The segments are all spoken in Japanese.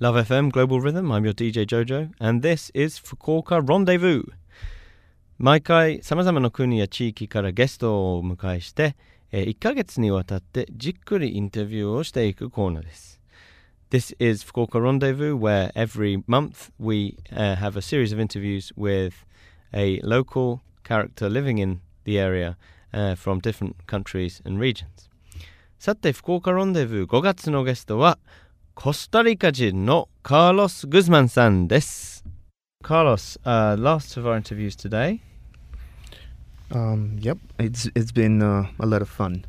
Love FM Global Rhythm. I'm your DJ Jojo, and this is Fukuoka Rendezvous. 毎回さまざまな国や地域からゲストをお迎えして、えー、1ヶ月にわたってじっくりインタビューをしていくコーナーです。This is Fukuoka Rendezvous, where every month we uh, have a series of interviews with a local character living in the area uh, from different countries and regions. さて、福岡ロンデブー5月のゲストは、 コスタリカ人のカーロス・グズマンさんです。Carlos, uh, last of our interviews today. Um, yep, it's it's been uh, a lot of fun.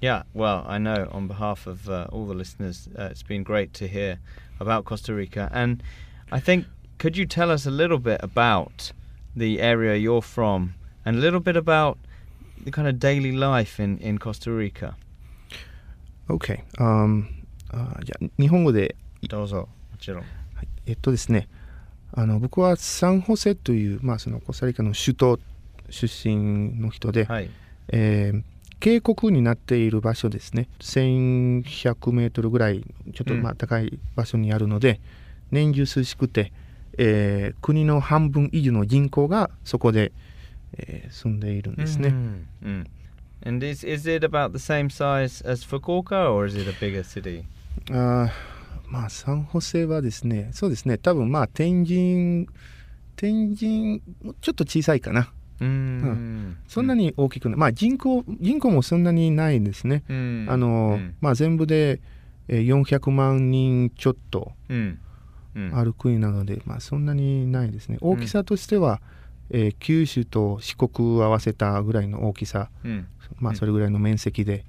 Yeah, well, I know on behalf of uh, all the listeners, uh, it's been great to hear about Costa Rica. And I think, could you tell us a little bit about the area you're from and a little bit about the kind of daily life in, in Costa Rica? OK、um, あじゃ日本語で。どうぞもちろん、はい、えっとですねあの僕はサンホセという、まあ、そのコスタリカの首都出身の人で、はい。えー、渓谷になっている場所ですね。1100メートルぐらいちょっとまあ高い場所にあるので、うん、年中涼しくて、えー、国の半分以上の人口がそこで、えー、住んでいるんですね。うん、うん。And is is it about the same size as Fukuoka or is it a bigger city? あまあサンホセはですねそうですね多分まあ天神天神ちょっと小さいかな。うん、うん、そんなに大きくない、まあ、人口人口もそんなにないんですね。あの、うん、まあ、全部で400万人ちょっとある国なので、まあ、そんなにないですね。大きさとしては、えー、九州と四国を合わせたぐらいの大きさ、うん、まあ、それぐらいの面積で、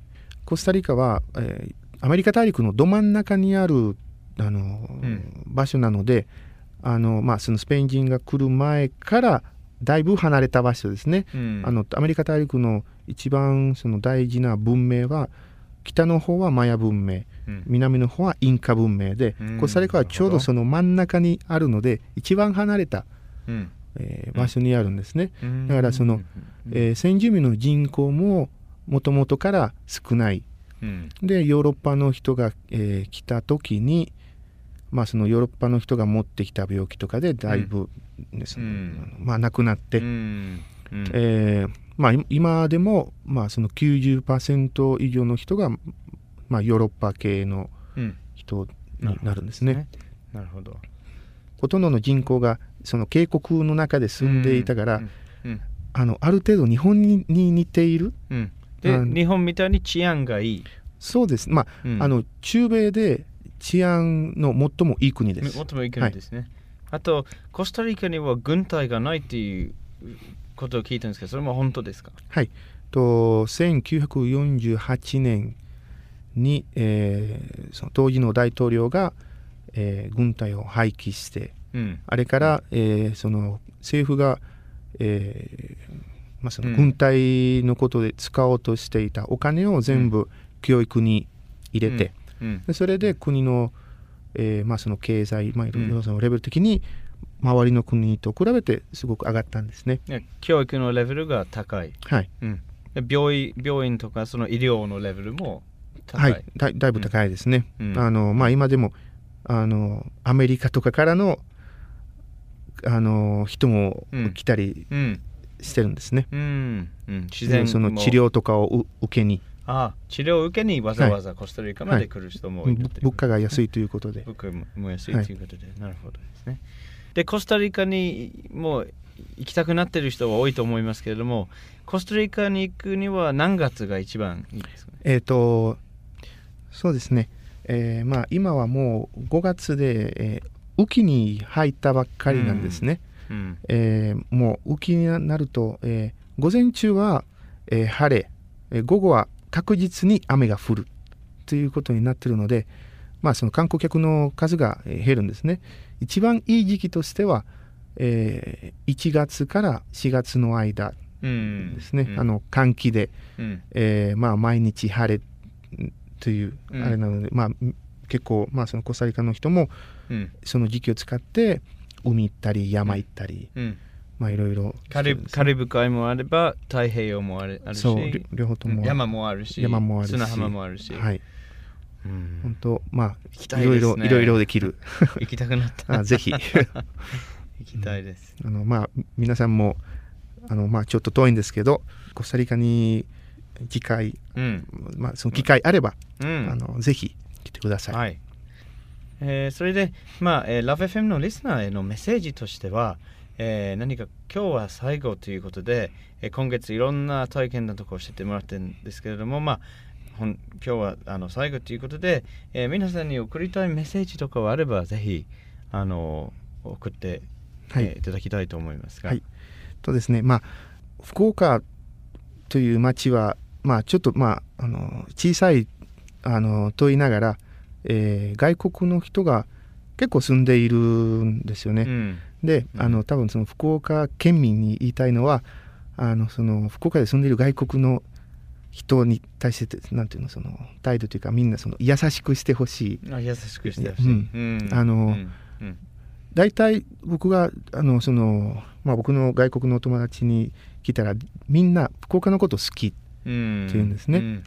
コスタリカは、えー、アメリカ大陸のど真ん中にあるあの、うん、場所なのであの、まあ、そのスペイン人が来る前からだいぶ離れた場所ですね、うん、あのアメリカ大陸の一番その大事な文明は北の方はマヤ文明、うん、南の方はインカ文明で、コスタリカはちょうどその真ん中にあるので一番離れた、えー、場所にあるんですね、だからその、えー、先住民の人口ももともとから少ない、うん、でヨーロッパの人が、えー、来た時に、まあ、そのヨーロッパの人が持ってきた病気とかでだいぶですね、うん、まあ、亡くなって、うん。えーまあ、今でも、まあ、その90%以上の人が、まあ、ヨーロッパ系の人になるんですね。なるほどほとんどの人口がその渓谷の中で住んでいたから、あのある程度日本に似ている、で日本みたいに治安がいい。そうです。まあうん、あの中米で治安の最もいい国です。最もいい国ですね、はい、あとコスタリカには軍隊がないっていうことを聞いたんですけどそれも本当ですか？はい。と1948年に、えー、その当時の大統領が、えー、軍隊を廃棄して、うん、あれから、えー、その政府が、えー、まあ、その軍隊のことで使おうとしていたお金を全部教育に入れて、でそれで国の,、えーまあ、その経済、まあ、いろいろそのレベル的に周りの国と比べてすごく上がったんですね。教育のレベルが高い。はい。うん、病院病院とかその医療のレベルも高い。はい、だだいぶ高いですね。うん、あのまあ、今でもあのアメリカとかからのあの人も来たりしてるんですね。うん、うん、自然その治療とかを受けに。ああ治療を受けにわざわざコスタリカまで来る人もいる、はい、物価が安いということで。物価も安いということで、はい、なるほどですね。でコスタリカにもう行きたくなってる人は多いと思いますけれどもコスタリカに行くには何月が一番いいですか、ね、えっ、ー、とそうですね、えー、まあ今はもう5月で、えー、雨季に入ったばっかりなんですね。うん、えー、もう雨季になると、えー、午前中は、えー、晴れ、えー、午後は確実に雨が降るということになっているので、まあ、その観光客の数が減るんですね。一番いい時期としては、えー、1月から4月の間ですね、うん、あの寒気で、うん、えー、まあ、毎日晴れというあれなので、うん、まあ、結構、まあ、そのコスタリカの人もその時期を使って海行ったり山行ったり、うん、まあいろいろ。カリカリブ海もあれば太平洋もあるし。そう両方とも。山もあるし山もあるし。砂浜もあるし。はい。本当まあいろいろいろいろできる。行きたくなった。あぜひ。行きたいです、あのまあ皆さんもあのまあちょっと遠いんですけどコスタリカに機会、うん、まあその機会あれば、うん、あのぜひ来てください、はいえー、それでまあ、えー、ラブ FM のリスナーへのメッセージとしては、えー、何か今日は最後ということで、えー、今月いろんな体験のところを教えてもらってるんですけれどもまあ今日はあの最後ということで、えー、皆さんに送りたいメッセージとかはあればぜひあの送って、はい、えー、いただきたいと思いますが。はい、とですねまあ福岡という町はまあちょっとまああの小さいあのと言いながら、えー、外国の人が結構住んでいるんですよね。うん、で、あの多分その福岡県民に言いたいのはあのその福岡で住んでいる外国の人に対してなんていうのその態度というかみんなその優しくしてほしい。あ優しくしてほしい。うん、あの、大体僕があのその、まあ、僕の外国のお友達に来たらみんな福岡のこと好きって言うんですね。うん、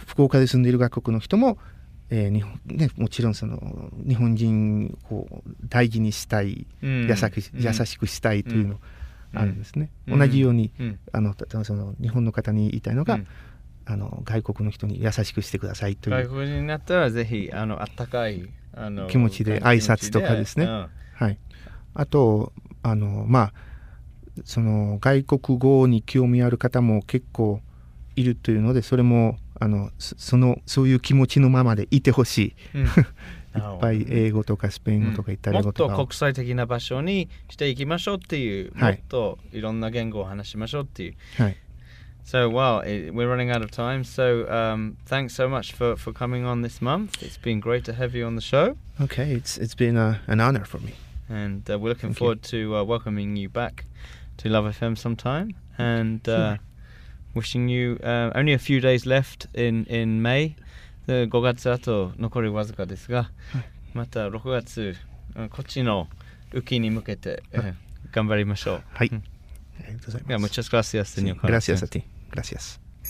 福岡で住んでいる外国の人も、えー日本ね、もちろんその日本人を大事にしたい、うん、優し優しくしたいというのあるんですね。うん、同じように、うん、あのその日本の方に言いたいのが、うん、あの外国の人に優しくしてくださいという。外国人になったらぜひあのあったかいあの気持ちで挨拶とかですね、はい、あとあのまあその外国語に興味ある方も結構いるというのでそれもあのそのそういう気持ちのままでいてほしい、いっぱい英語とかスペイン語とかイタリア語とか、もっと国際的な場所にしていきましょうっていう、はい、もっといろんな言語を話しましょうっていう。はい So, well, it, we're running out of time. So, um, thanks so much for, for coming on this month. It's been great to have you on the show. Okay, it's it's been a, an honor for me. And uh, we're looking Thank forward you. to uh, welcoming you back to Love FM sometime. And uh, wishing you uh, only a few days left in, in May. 5月あと残りわずかですが、はい、また6月こっちの雨季に向けて、頑張りましょう。はい。ありがとうございます。Muchas gracias, señor. Gracias a ti. Gracias.